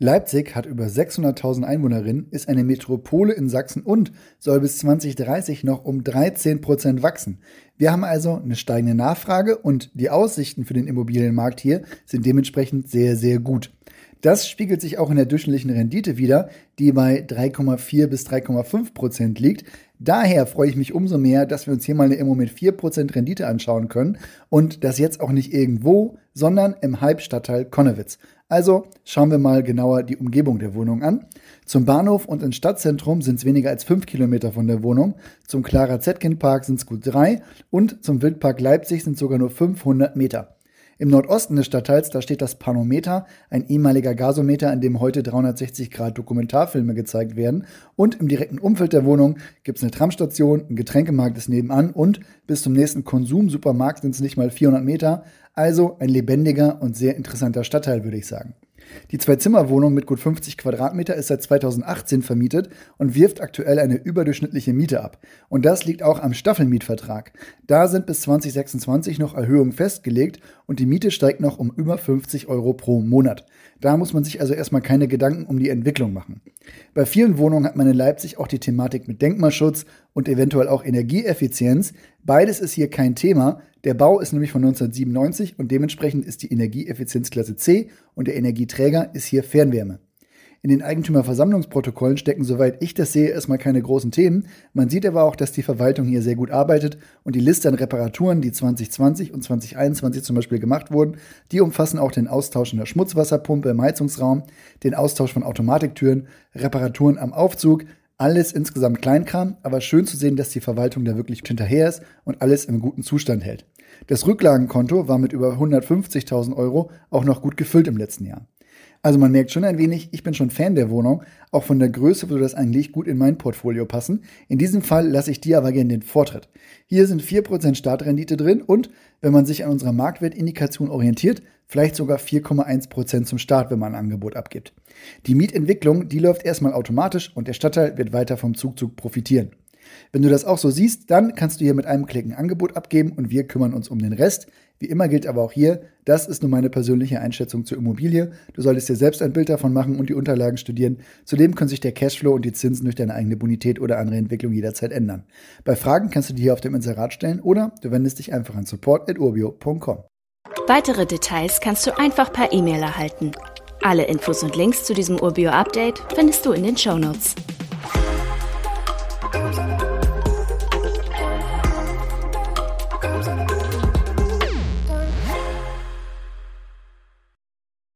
Leipzig hat über 600.000 Einwohnerinnen, ist eine Metropole in Sachsen und soll bis 2030 noch um 13 Prozent wachsen. Wir haben also eine steigende Nachfrage und die Aussichten für den Immobilienmarkt hier sind dementsprechend sehr, sehr gut. Das spiegelt sich auch in der durchschnittlichen Rendite wieder, die bei 3,4 bis 3,5 Prozent liegt. Daher freue ich mich umso mehr, dass wir uns hier mal eine Immo mit 4 Prozent Rendite anschauen können und das jetzt auch nicht irgendwo, sondern im Halbstadtteil Konnewitz. Also schauen wir mal genauer die Umgebung der Wohnung an. Zum Bahnhof und ins Stadtzentrum sind es weniger als 5 Kilometer von der Wohnung. Zum Clara Zetkin Park sind es gut 3 und zum Wildpark Leipzig sind sogar nur 500 Meter. Im Nordosten des Stadtteils, da steht das Panometer, ein ehemaliger Gasometer, in dem heute 360 Grad Dokumentarfilme gezeigt werden. Und im direkten Umfeld der Wohnung gibt es eine Tramstation, ein Getränkemarkt ist nebenan und bis zum nächsten Konsumsupermarkt sind es nicht mal 400 Meter. Also ein lebendiger und sehr interessanter Stadtteil, würde ich sagen. Die Zwei-Zimmer-Wohnung mit gut 50 Quadratmeter ist seit 2018 vermietet und wirft aktuell eine überdurchschnittliche Miete ab. Und das liegt auch am Staffelmietvertrag. Da sind bis 2026 noch Erhöhungen festgelegt und die Miete steigt noch um über 50 Euro pro Monat. Da muss man sich also erstmal keine Gedanken um die Entwicklung machen. Bei vielen Wohnungen hat man in Leipzig auch die Thematik mit Denkmalschutz und eventuell auch Energieeffizienz. Beides ist hier kein Thema. Der Bau ist nämlich von 1997 und dementsprechend ist die Energieeffizienzklasse C und der Energieträger ist hier Fernwärme. In den Eigentümerversammlungsprotokollen stecken, soweit ich das sehe, erstmal keine großen Themen. Man sieht aber auch, dass die Verwaltung hier sehr gut arbeitet und die Liste an Reparaturen, die 2020 und 2021 zum Beispiel gemacht wurden, die umfassen auch den Austausch in der Schmutzwasserpumpe im Heizungsraum, den Austausch von Automatiktüren, Reparaturen am Aufzug, alles insgesamt Kleinkram, aber schön zu sehen, dass die Verwaltung da wirklich hinterher ist und alles im guten Zustand hält. Das Rücklagenkonto war mit über 150.000 Euro auch noch gut gefüllt im letzten Jahr. Also man merkt schon ein wenig, ich bin schon Fan der Wohnung. Auch von der Größe würde das eigentlich gut in mein Portfolio passen. In diesem Fall lasse ich dir aber gerne den Vortritt. Hier sind 4% Startrendite drin und, wenn man sich an unserer Marktwertindikation orientiert, vielleicht sogar 4,1% zum Start, wenn man ein Angebot abgibt. Die Mietentwicklung, die läuft erstmal automatisch und der Stadtteil wird weiter vom Zugzug profitieren. Wenn du das auch so siehst, dann kannst du hier mit einem Klick ein Angebot abgeben und wir kümmern uns um den Rest. Wie immer gilt aber auch hier, das ist nur meine persönliche Einschätzung zur Immobilie. Du solltest dir selbst ein Bild davon machen und die Unterlagen studieren. Zudem können sich der Cashflow und die Zinsen durch deine eigene Bonität oder andere Entwicklung jederzeit ändern. Bei Fragen kannst du die hier auf dem Inserat stellen oder du wendest dich einfach an support.urbio.com. Weitere Details kannst du einfach per E-Mail erhalten. Alle Infos und Links zu diesem Urbio-Update findest du in den Show Notes. Who's that?